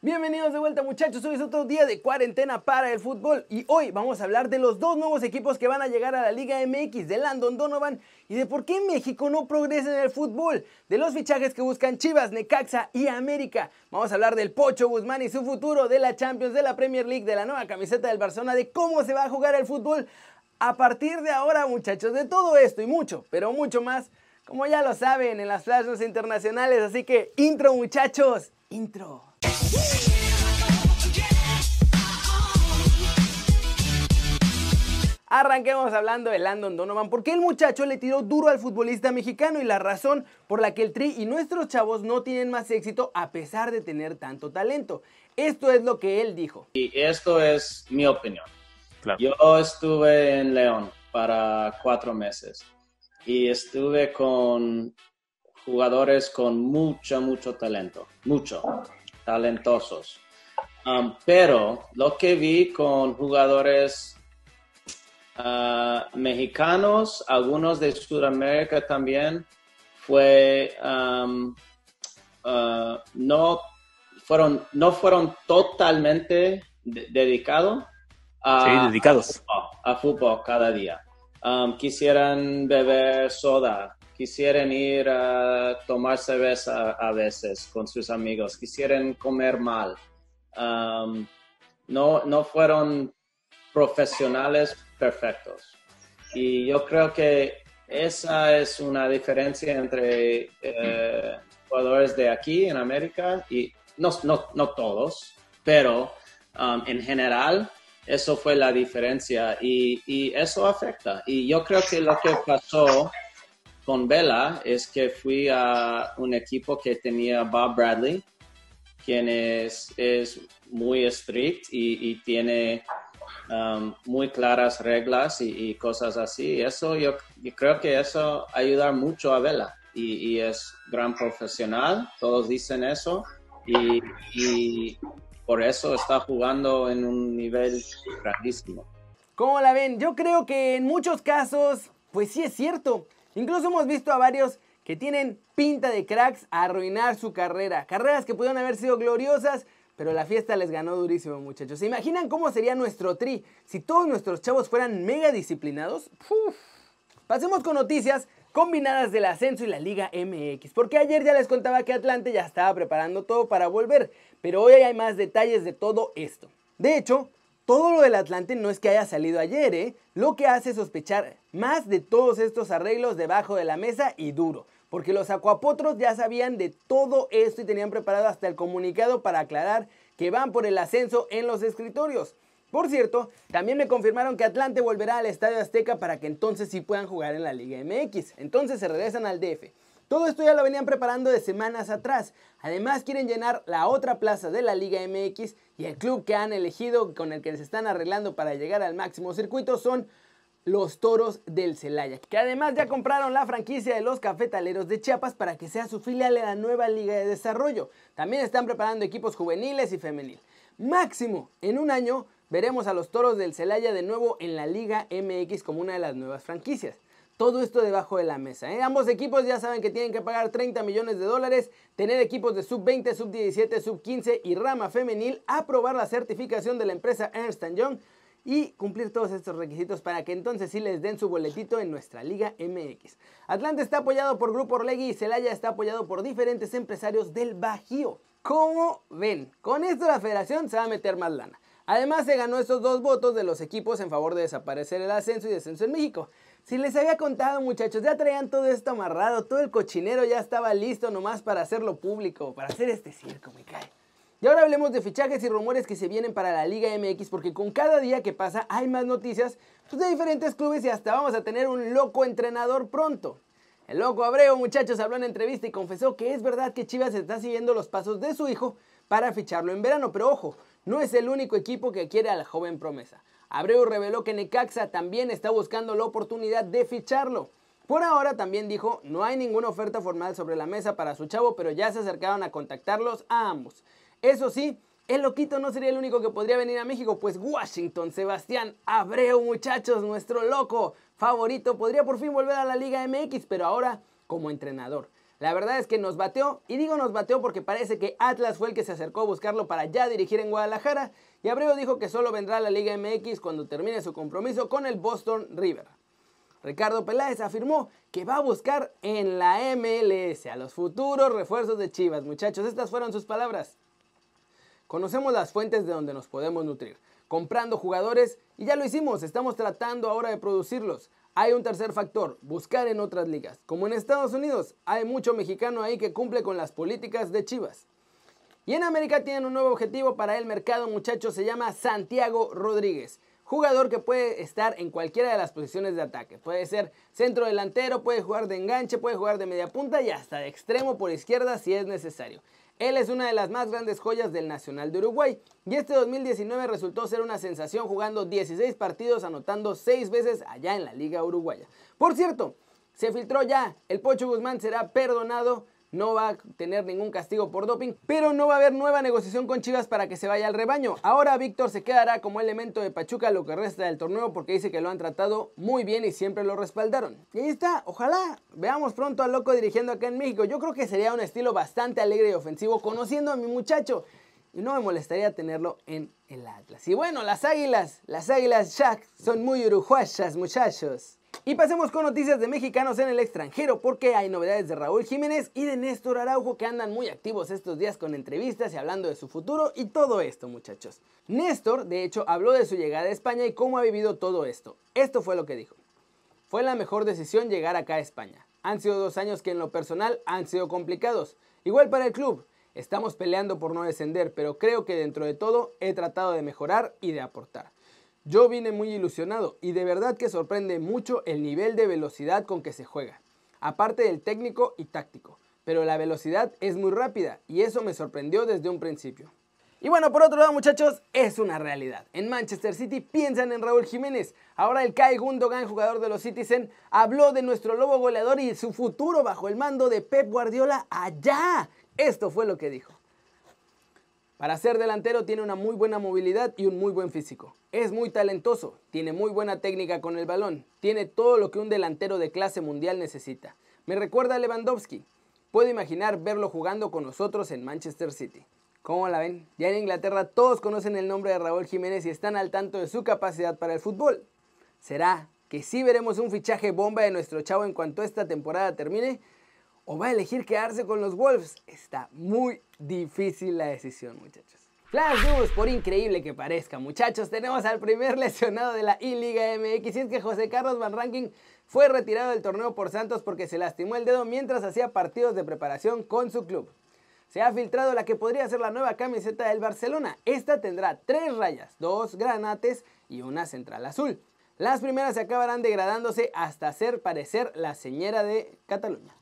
Bienvenidos de vuelta muchachos, hoy es otro día de cuarentena para el fútbol y hoy vamos a hablar de los dos nuevos equipos que van a llegar a la Liga MX, de Landon Donovan y de por qué México no progresa en el fútbol, de los fichajes que buscan Chivas, Necaxa y América. Vamos a hablar del Pocho Guzmán y su futuro, de la Champions, de la Premier League, de la nueva camiseta del Barcelona, de cómo se va a jugar el fútbol a partir de ahora muchachos, de todo esto y mucho, pero mucho más, como ya lo saben en las flashes internacionales, así que intro muchachos, intro. Arranquemos hablando de Landon Donovan, porque el muchacho le tiró duro al futbolista mexicano y la razón por la que el Tri y nuestros chavos no tienen más éxito a pesar de tener tanto talento. Esto es lo que él dijo. Y esto es mi opinión. Yo estuve en León para cuatro meses y estuve con jugadores con mucho, mucho talento, mucho, talentosos. Um, pero lo que vi con jugadores uh, mexicanos, algunos de Sudamérica también, fue um, uh, no fueron no fueron totalmente dedicados a, dedicados. A, fútbol, cada día. Um, quisieran beber soda, quisieran ir a tomar cerveza a veces con sus amigos, quisieran comer mal. Um, no, no fueron profesionales perfectos. Y yo creo que esa es una diferencia entre eh, jugadores de aquí en América y no, no, no todos, pero um, en general eso fue la diferencia y, y, eso afecta. Y yo creo que lo que pasó con Vela es que fui a un equipo que tenía Bob Bradley, quien es, es muy estricto y, tiene um, muy claras reglas y, cosas así. Eso yo, creo que eso ayuda mucho a Vela y, y es gran profesional, todos dicen eso y por eso está jugando en un nivel grandísimo. ¿Cómo la ven? Yo creo que en muchos casos, pues sí es cierto. Incluso hemos visto a varios que tienen pinta de cracks a arruinar su carrera. Carreras que pudieron haber sido gloriosas, pero la fiesta les ganó durísimo, muchachos. ¿Se imaginan cómo sería nuestro tri si todos nuestros chavos fueran mega disciplinados? Pasemos con noticias combinadas del ascenso y la Liga MX. Porque ayer ya les contaba que Atlante ya estaba preparando todo para volver, pero hoy hay más detalles de todo esto. De hecho, todo lo del Atlante no es que haya salido ayer, ¿eh? Lo que hace sospechar más de todos estos arreglos debajo de la mesa y duro. Porque los acuapotros ya sabían de todo esto y tenían preparado hasta el comunicado para aclarar que van por el ascenso en los escritorios. Por cierto, también me confirmaron que Atlante volverá al Estadio Azteca para que entonces sí puedan jugar en la Liga MX. Entonces se regresan al DF. Todo esto ya lo venían preparando de semanas atrás. Además quieren llenar la otra plaza de la Liga MX y el club que han elegido con el que se están arreglando para llegar al máximo circuito son los Toros del Celaya, que además ya compraron la franquicia de los Cafetaleros de Chiapas para que sea su filial en la nueva Liga de Desarrollo. También están preparando equipos juveniles y femenil. Máximo, en un año veremos a los Toros del Celaya de nuevo en la Liga MX como una de las nuevas franquicias. Todo esto debajo de la mesa. ¿eh? Ambos equipos ya saben que tienen que pagar 30 millones de dólares, tener equipos de sub-20, sub-17, sub-15 y rama femenil, aprobar la certificación de la empresa Ernst Young y cumplir todos estos requisitos para que entonces sí les den su boletito en nuestra Liga MX. Atlante está apoyado por Grupo Orlegui y Celaya está apoyado por diferentes empresarios del Bajío. ¿Cómo ven? Con esto la federación se va a meter más lana. Además se ganó estos dos votos de los equipos en favor de desaparecer el ascenso y descenso en México. Si les había contado muchachos, ya traían todo esto amarrado, todo el cochinero ya estaba listo nomás para hacerlo público, para hacer este circo, me cae. Y ahora hablemos de fichajes y rumores que se vienen para la Liga MX, porque con cada día que pasa hay más noticias pues, de diferentes clubes y hasta vamos a tener un loco entrenador pronto. El loco Abreu, muchachos, habló en entrevista y confesó que es verdad que Chivas está siguiendo los pasos de su hijo para ficharlo en verano, pero ojo, no es el único equipo que quiere a la joven promesa. Abreu reveló que Necaxa también está buscando la oportunidad de ficharlo. Por ahora también dijo, no hay ninguna oferta formal sobre la mesa para su chavo, pero ya se acercaron a contactarlos a ambos. Eso sí, el loquito no sería el único que podría venir a México, pues Washington, Sebastián Abreu, muchachos, nuestro loco favorito, podría por fin volver a la Liga MX, pero ahora como entrenador. La verdad es que nos bateó, y digo nos bateó porque parece que Atlas fue el que se acercó a buscarlo para ya dirigir en Guadalajara, y Abreu dijo que solo vendrá a la Liga MX cuando termine su compromiso con el Boston River. Ricardo Peláez afirmó que va a buscar en la MLS a los futuros refuerzos de Chivas. Muchachos, estas fueron sus palabras. Conocemos las fuentes de donde nos podemos nutrir, comprando jugadores y ya lo hicimos, estamos tratando ahora de producirlos. Hay un tercer factor, buscar en otras ligas. Como en Estados Unidos, hay mucho mexicano ahí que cumple con las políticas de Chivas. Y en América tienen un nuevo objetivo para el mercado, muchachos, se llama Santiago Rodríguez. Jugador que puede estar en cualquiera de las posiciones de ataque. Puede ser centro delantero, puede jugar de enganche, puede jugar de media punta y hasta de extremo por izquierda si es necesario. Él es una de las más grandes joyas del Nacional de Uruguay y este 2019 resultó ser una sensación jugando 16 partidos anotando 6 veces allá en la Liga Uruguaya. Por cierto, se filtró ya, el Pocho Guzmán será perdonado no va a tener ningún castigo por doping, pero no va a haber nueva negociación con Chivas para que se vaya al rebaño. Ahora Víctor se quedará como elemento de Pachuca lo que resta del torneo porque dice que lo han tratado muy bien y siempre lo respaldaron. Y ahí está, ojalá veamos pronto al loco dirigiendo acá en México. Yo creo que sería un estilo bastante alegre y ofensivo conociendo a mi muchacho. Y no me molestaría tenerlo en el Atlas. Y bueno, las águilas, las águilas Shaq son muy uruguayas, muchachos. Y pasemos con noticias de mexicanos en el extranjero porque hay novedades de Raúl Jiménez y de Néstor Araujo que andan muy activos estos días con entrevistas y hablando de su futuro y todo esto muchachos. Néstor de hecho habló de su llegada a España y cómo ha vivido todo esto. Esto fue lo que dijo. Fue la mejor decisión llegar acá a España. Han sido dos años que en lo personal han sido complicados. Igual para el club. Estamos peleando por no descender, pero creo que dentro de todo he tratado de mejorar y de aportar. Yo vine muy ilusionado y de verdad que sorprende mucho el nivel de velocidad con que se juega, aparte del técnico y táctico, pero la velocidad es muy rápida y eso me sorprendió desde un principio. Y bueno, por otro lado, muchachos, es una realidad. En Manchester City piensan en Raúl Jiménez. Ahora el Kai Gundogan, jugador de los Citizen, habló de nuestro lobo goleador y su futuro bajo el mando de Pep Guardiola allá. Esto fue lo que dijo. Para ser delantero tiene una muy buena movilidad y un muy buen físico. Es muy talentoso, tiene muy buena técnica con el balón, tiene todo lo que un delantero de clase mundial necesita. Me recuerda a Lewandowski. Puedo imaginar verlo jugando con nosotros en Manchester City. ¿Cómo la ven? Ya en Inglaterra todos conocen el nombre de Raúl Jiménez y están al tanto de su capacidad para el fútbol. ¿Será que sí veremos un fichaje bomba de nuestro chavo en cuanto esta temporada termine? O va a elegir quedarse con los Wolves. Está muy difícil la decisión, muchachos. Flash News, por increíble que parezca, muchachos, tenemos al primer lesionado de la I-Liga MX y es que José Carlos Van Ranking fue retirado del torneo por Santos porque se lastimó el dedo mientras hacía partidos de preparación con su club. Se ha filtrado la que podría ser la nueva camiseta del Barcelona. Esta tendrá tres rayas, dos granates y una central azul. Las primeras se acabarán degradándose hasta hacer parecer la señera de Cataluña.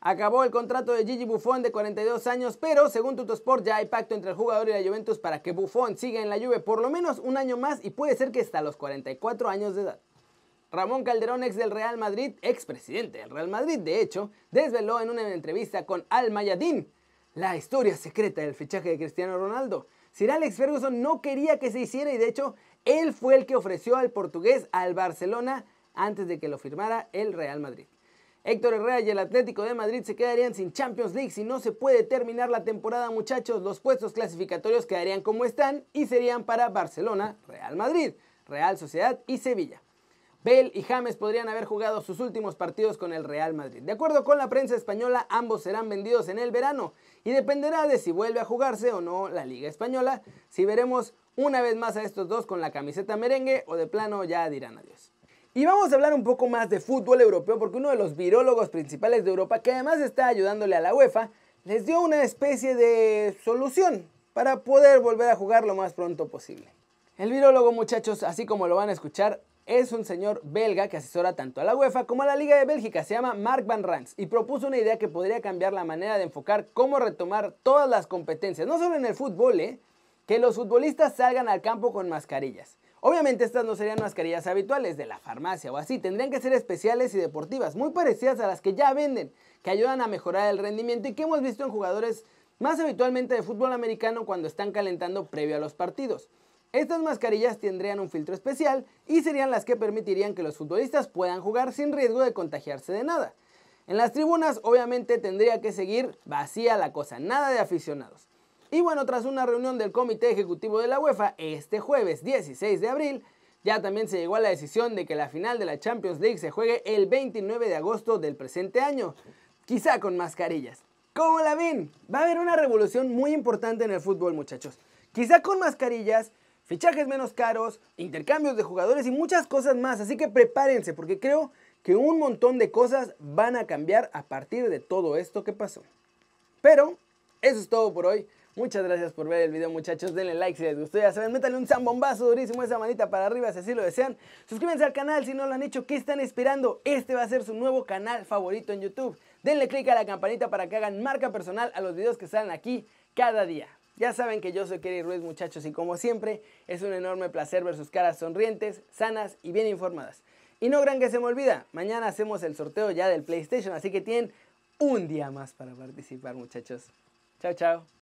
Acabó el contrato de Gigi Buffon de 42 años, pero según Tutosport ya hay pacto entre el jugador y la Juventus para que Buffon siga en la Juve por lo menos un año más y puede ser que hasta los 44 años de edad. Ramón Calderón, ex del Real Madrid, ex presidente del Real Madrid, de hecho, desveló en una entrevista con Al Mayadín la historia secreta del fichaje de Cristiano Ronaldo. Sir Alex Ferguson no quería que se hiciera y de hecho él fue el que ofreció al portugués al Barcelona antes de que lo firmara el Real Madrid. Héctor Herrera y el Atlético de Madrid se quedarían sin Champions League si no se puede terminar la temporada, muchachos. Los puestos clasificatorios quedarían como están y serían para Barcelona, Real Madrid, Real Sociedad y Sevilla. Bale y James podrían haber jugado sus últimos partidos con el Real Madrid. De acuerdo con la prensa española, ambos serán vendidos en el verano y dependerá de si vuelve a jugarse o no la Liga Española, si veremos una vez más a estos dos con la camiseta merengue o de plano ya dirán adiós. Y vamos a hablar un poco más de fútbol europeo porque uno de los virólogos principales de Europa, que además está ayudándole a la UEFA, les dio una especie de solución para poder volver a jugar lo más pronto posible. El virólogo, muchachos, así como lo van a escuchar, es un señor belga que asesora tanto a la UEFA como a la Liga de Bélgica, se llama Mark Van Rans y propuso una idea que podría cambiar la manera de enfocar cómo retomar todas las competencias, no solo en el fútbol, ¿eh? que los futbolistas salgan al campo con mascarillas. Obviamente estas no serían mascarillas habituales de la farmacia o así, tendrían que ser especiales y deportivas, muy parecidas a las que ya venden, que ayudan a mejorar el rendimiento y que hemos visto en jugadores más habitualmente de fútbol americano cuando están calentando previo a los partidos. Estas mascarillas tendrían un filtro especial y serían las que permitirían que los futbolistas puedan jugar sin riesgo de contagiarse de nada. En las tribunas obviamente tendría que seguir vacía la cosa, nada de aficionados. Y bueno, tras una reunión del Comité Ejecutivo de la UEFA este jueves 16 de abril, ya también se llegó a la decisión de que la final de la Champions League se juegue el 29 de agosto del presente año, quizá con mascarillas. ¿Cómo la ven? Va a haber una revolución muy importante en el fútbol, muchachos. Quizá con mascarillas, fichajes menos caros, intercambios de jugadores y muchas cosas más. Así que prepárense porque creo que un montón de cosas van a cambiar a partir de todo esto que pasó. Pero eso es todo por hoy. Muchas gracias por ver el video muchachos, denle like si les gustó, ya saben, métanle un zambombazo durísimo esa manita para arriba si así lo desean. Suscríbanse al canal si no lo han hecho, ¿qué están esperando? Este va a ser su nuevo canal favorito en YouTube. Denle click a la campanita para que hagan marca personal a los videos que salen aquí cada día. Ya saben que yo soy Kerry Ruiz muchachos y como siempre es un enorme placer ver sus caras sonrientes, sanas y bien informadas. Y no gran que se me olvida, mañana hacemos el sorteo ya del PlayStation, así que tienen un día más para participar muchachos. Chao, chao.